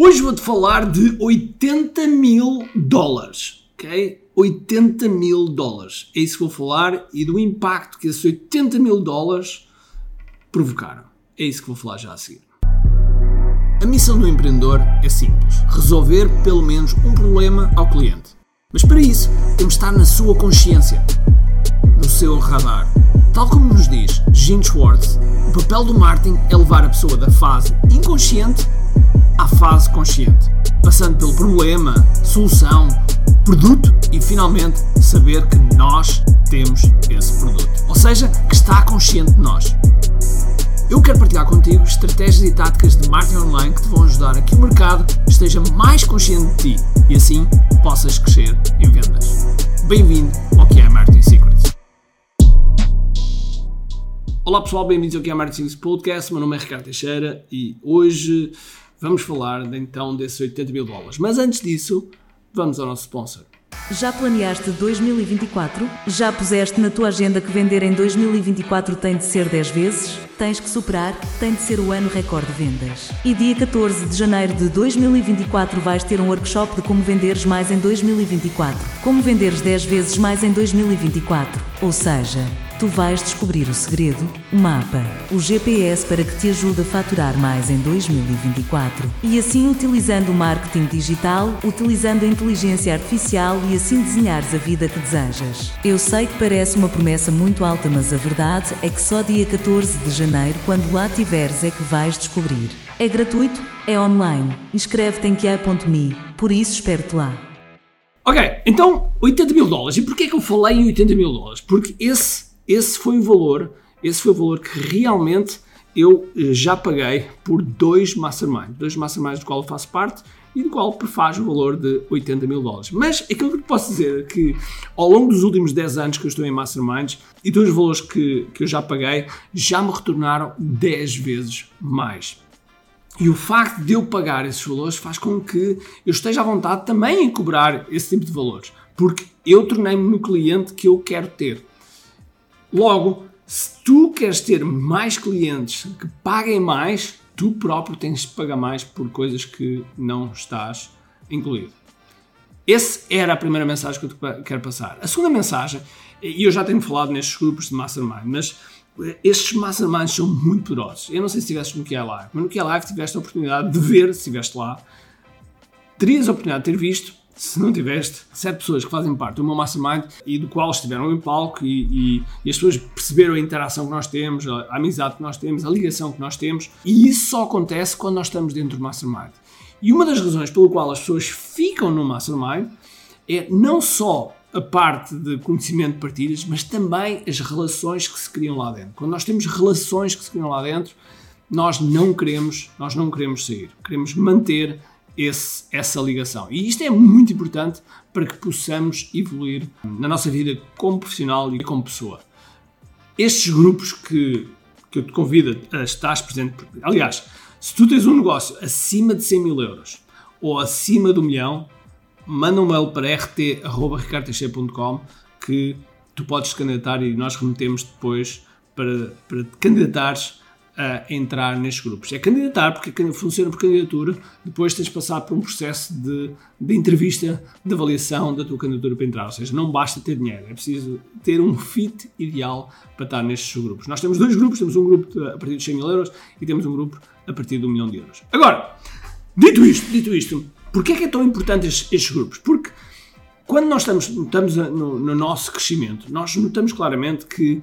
Hoje vou-te falar de 80 mil dólares, ok? 80 mil dólares. É isso que vou falar e do impacto que esses 80 mil dólares provocaram. É isso que vou falar já a seguir. A missão do empreendedor é simples: resolver pelo menos um problema ao cliente. Mas para isso, temos de estar na sua consciência, no seu radar. Tal como nos diz Gene Schwartz, o papel do marketing é levar a pessoa da fase inconsciente à fase consciente, passando pelo problema, solução, produto e finalmente saber que nós temos esse produto. Ou seja, que está consciente de nós. Eu quero partilhar contigo estratégias e táticas de marketing online que te vão ajudar a que o mercado esteja mais consciente de ti e assim possas crescer em vendas. Bem-vindo ao que é Marketing Secrets. Olá pessoal, bem-vindos ao que é Marketing Secrets Podcast. Meu nome é Ricardo Teixeira e hoje vamos falar então desses 80 mil dólares. Mas antes disso, vamos ao nosso sponsor. Já planeaste 2024? Já puseste na tua agenda que vender em 2024 tem de ser 10 vezes? Tens que superar, tem de ser o ano recorde de vendas. E dia 14 de janeiro de 2024 vais ter um workshop de como venderes mais em 2024. Como venderes 10 vezes mais em 2024. Ou seja, Tu vais descobrir o segredo, o mapa, o GPS para que te ajude a faturar mais em 2024. E assim, utilizando o marketing digital, utilizando a inteligência artificial e assim desenhares a vida que desejas. Eu sei que parece uma promessa muito alta, mas a verdade é que só dia 14 de janeiro, quando lá tiveres, é que vais descobrir. É gratuito, é online. Inscreve-te em QA.me, por isso espero-te lá. Ok, então 80 mil dólares. E porquê é que eu falei em 80 mil dólares? Porque esse esse foi o valor, esse foi o valor que realmente eu eh, já paguei por dois masterminds, dois masterminds do qual eu faço parte e do qual prefaz o valor de 80 mil dólares. Mas aquilo que posso dizer é que ao longo dos últimos 10 anos que eu estou em masterminds e dos valores que, que eu já paguei, já me retornaram 10 vezes mais. E o facto de eu pagar esses valores faz com que eu esteja à vontade também em cobrar esse tipo de valores, porque eu tornei-me no cliente que eu quero ter. Logo, se tu queres ter mais clientes que paguem mais, tu próprio tens de pagar mais por coisas que não estás incluído. Essa era a primeira mensagem que eu te quero passar. A segunda mensagem, e eu já tenho falado nestes grupos de Mastermind, mas estes Masterminds são muito poderosos. Eu não sei se estiveste no QI Live, mas no QI Live tiveste a oportunidade de ver, se estiveste lá, terias a oportunidade de ter visto se não tiveste sete pessoas que fazem parte do meu mastermind e do qual estiveram em palco e, e, e, as pessoas perceberam a interação que nós temos, a, a amizade que nós temos, a ligação que nós temos, e isso só acontece quando nós estamos dentro do mastermind. E uma das razões pelo qual as pessoas ficam no mastermind é não só a parte de conhecimento de partilhas, mas também as relações que se criam lá dentro. Quando nós temos relações que se criam lá dentro, nós não queremos, nós não queremos sair. Queremos manter esse, essa ligação. E isto é muito importante para que possamos evoluir na nossa vida como profissional e como pessoa. Estes grupos que, que eu te convido a estar presente, aliás, se tu tens um negócio acima de 100 mil euros ou acima do milhão, manda um mail para rt.ricardteixeira.com que tu podes candidatar e nós remetemos depois para, para te candidatares a entrar nestes grupos. É candidatar, porque funciona por candidatura, depois tens de passar por um processo de, de entrevista, de avaliação da tua candidatura para entrar. Ou seja, não basta ter dinheiro, é preciso ter um fit ideal para estar nestes grupos. Nós temos dois grupos, temos um grupo a partir de 100 mil euros e temos um grupo a partir de 1 milhão de euros. Agora, dito isto, dito isto, porquê é que é tão importante estes, estes grupos? Porque quando nós estamos, estamos no, no nosso crescimento, nós notamos claramente que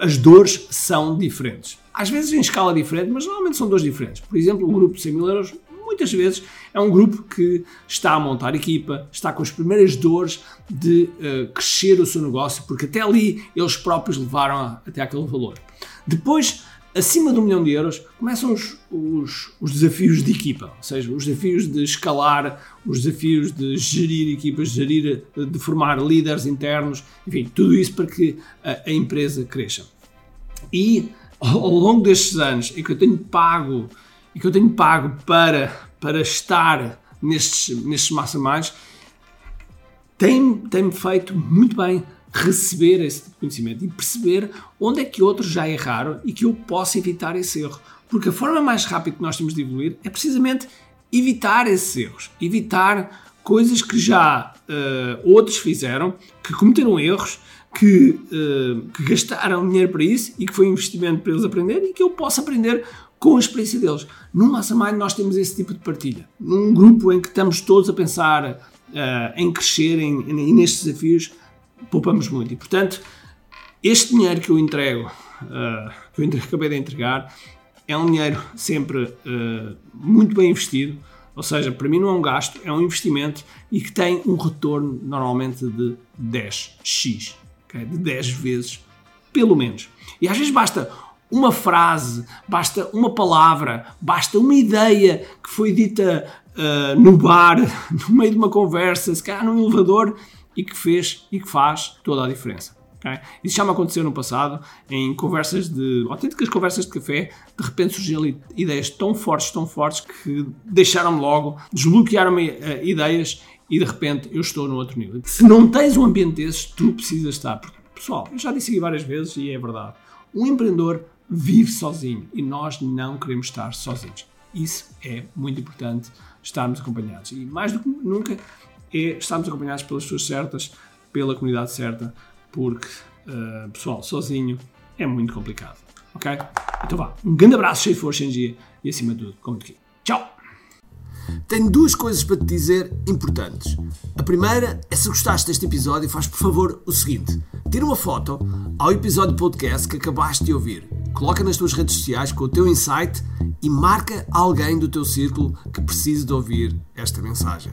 as dores são diferentes. Às vezes em escala diferente, mas normalmente são dores diferentes. Por exemplo, o grupo de 100 mil euros, muitas vezes, é um grupo que está a montar equipa, está com as primeiras dores de uh, crescer o seu negócio, porque até ali eles próprios levaram a, até aquele valor. Depois acima de um milhão de euros, começam os, os, os, desafios de equipa, ou seja, os desafios de escalar, os desafios de gerir equipas, gerir, de formar líderes internos, enfim, tudo isso para que a, a empresa cresça. E ao longo destes anos em que eu tenho pago e que eu tenho pago para, para estar nestes, nestes masterminds, tem-me tem feito muito bem receber esse tipo conhecimento e perceber onde é que outros já erraram e que eu posso evitar esse erro. Porque a forma mais rápida que nós temos de evoluir é precisamente evitar esses erros, evitar coisas que já uh, outros fizeram, que cometeram erros, que, uh, que, gastaram dinheiro para isso e que foi um investimento para eles aprenderem e que eu posso aprender com a experiência deles. No Mastermind nós temos esse tipo de partilha. Num grupo em que estamos todos a pensar uh, em crescer em, nestes desafios, poupamos muito. E, portanto, este dinheiro que eu entrego, uh, que eu acabei de entregar, é um dinheiro sempre uh, muito bem investido. Ou seja, para mim não é um gasto, é um investimento e que tem um retorno normalmente de 10x okay? de 10 vezes, pelo menos. E às vezes basta uma frase, basta uma palavra, basta uma ideia que foi dita uh, no bar, no meio de uma conversa, se calhar num elevador, e que fez e que faz toda a diferença. Okay? Isso já me aconteceu no passado, em conversas de. autênticas conversas de café, de repente surgiram ideias tão fortes, tão fortes, que deixaram-me logo, desbloquearam-me uh, ideias e de repente eu estou no outro nível. Se não tens um ambiente desses, tu precisas estar. Porque, pessoal, eu já disse aqui várias vezes e é verdade. Um empreendedor vive sozinho e nós não queremos estar sozinhos. Isso é muito importante, estarmos acompanhados. E mais do que nunca é estarmos acompanhados pelas pessoas certas, pela comunidade certa, porque, uh, pessoal, sozinho é muito complicado. Ok? Então vá, um grande abraço, cheio de força, energia e acima de tudo, como aqui. Tchau! Tenho duas coisas para te dizer importantes. A primeira é se gostaste deste episódio, faz por favor o seguinte: tira uma foto ao episódio podcast que acabaste de ouvir, coloca nas tuas redes sociais com o teu insight e marca alguém do teu círculo que precise de ouvir esta mensagem.